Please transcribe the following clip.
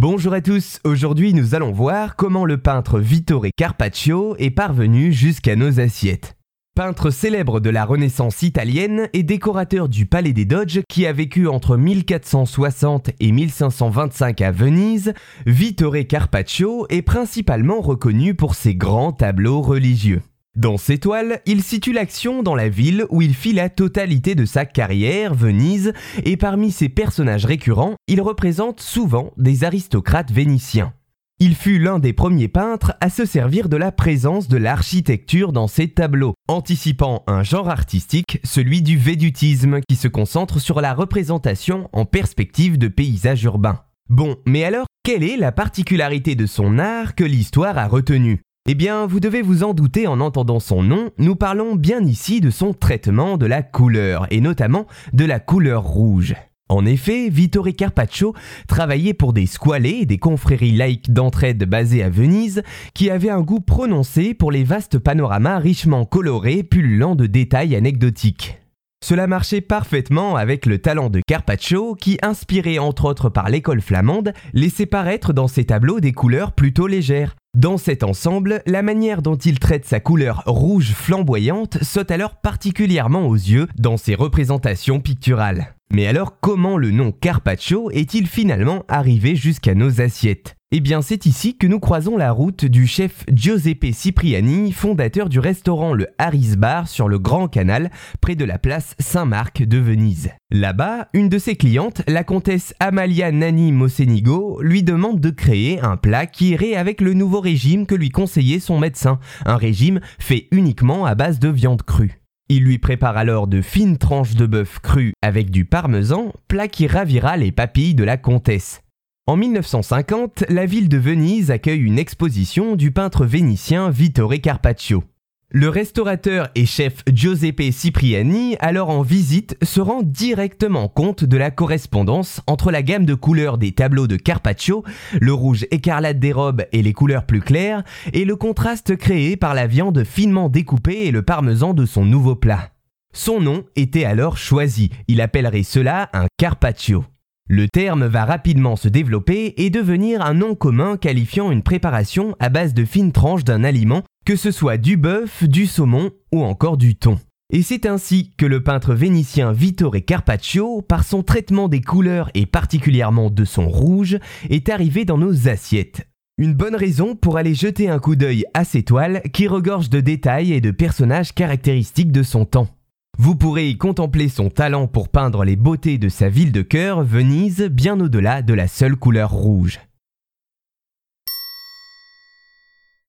Bonjour à tous, aujourd'hui nous allons voir comment le peintre Vittore Carpaccio est parvenu jusqu'à nos assiettes. Peintre célèbre de la Renaissance italienne et décorateur du Palais des Doges qui a vécu entre 1460 et 1525 à Venise, Vittore Carpaccio est principalement reconnu pour ses grands tableaux religieux. Dans ses toiles, il situe l'action dans la ville où il fit la totalité de sa carrière, Venise, et parmi ses personnages récurrents, il représente souvent des aristocrates vénitiens. Il fut l'un des premiers peintres à se servir de la présence de l'architecture dans ses tableaux, anticipant un genre artistique, celui du védutisme, qui se concentre sur la représentation en perspective de paysages urbains. Bon, mais alors, quelle est la particularité de son art que l'histoire a retenue? Eh bien, vous devez vous en douter en entendant son nom, nous parlons bien ici de son traitement de la couleur, et notamment de la couleur rouge. En effet, Vittore Carpaccio travaillait pour des squalés, des confréries laïques d'entraide basées à Venise, qui avaient un goût prononcé pour les vastes panoramas richement colorés, pullulant de détails anecdotiques. Cela marchait parfaitement avec le talent de Carpaccio qui, inspiré entre autres par l'école flamande, laissait paraître dans ses tableaux des couleurs plutôt légères. Dans cet ensemble, la manière dont il traite sa couleur rouge flamboyante saute alors particulièrement aux yeux dans ses représentations picturales. Mais alors comment le nom Carpaccio est-il finalement arrivé jusqu'à nos assiettes? Eh bien c'est ici que nous croisons la route du chef Giuseppe Cipriani, fondateur du restaurant le Harris Bar sur le Grand Canal, près de la place Saint-Marc de Venise. Là-bas, une de ses clientes, la comtesse Amalia Nani Mocenigo, lui demande de créer un plat qui irait avec le nouveau régime que lui conseillait son médecin, un régime fait uniquement à base de viande crue. Il lui prépare alors de fines tranches de bœuf cru avec du parmesan, plat qui ravira les papilles de la comtesse. En 1950, la ville de Venise accueille une exposition du peintre vénitien Vittore Carpaccio. Le restaurateur et chef Giuseppe Cipriani, alors en visite, se rend directement compte de la correspondance entre la gamme de couleurs des tableaux de Carpaccio, le rouge écarlate des robes et les couleurs plus claires, et le contraste créé par la viande finement découpée et le parmesan de son nouveau plat. Son nom était alors choisi, il appellerait cela un Carpaccio. Le terme va rapidement se développer et devenir un nom commun qualifiant une préparation à base de fines tranches d'un aliment que ce soit du bœuf, du saumon ou encore du thon. Et c'est ainsi que le peintre vénitien Vittore Carpaccio, par son traitement des couleurs et particulièrement de son rouge, est arrivé dans nos assiettes. Une bonne raison pour aller jeter un coup d'œil à ces toiles qui regorgent de détails et de personnages caractéristiques de son temps. Vous pourrez y contempler son talent pour peindre les beautés de sa ville de cœur, Venise, bien au-delà de la seule couleur rouge.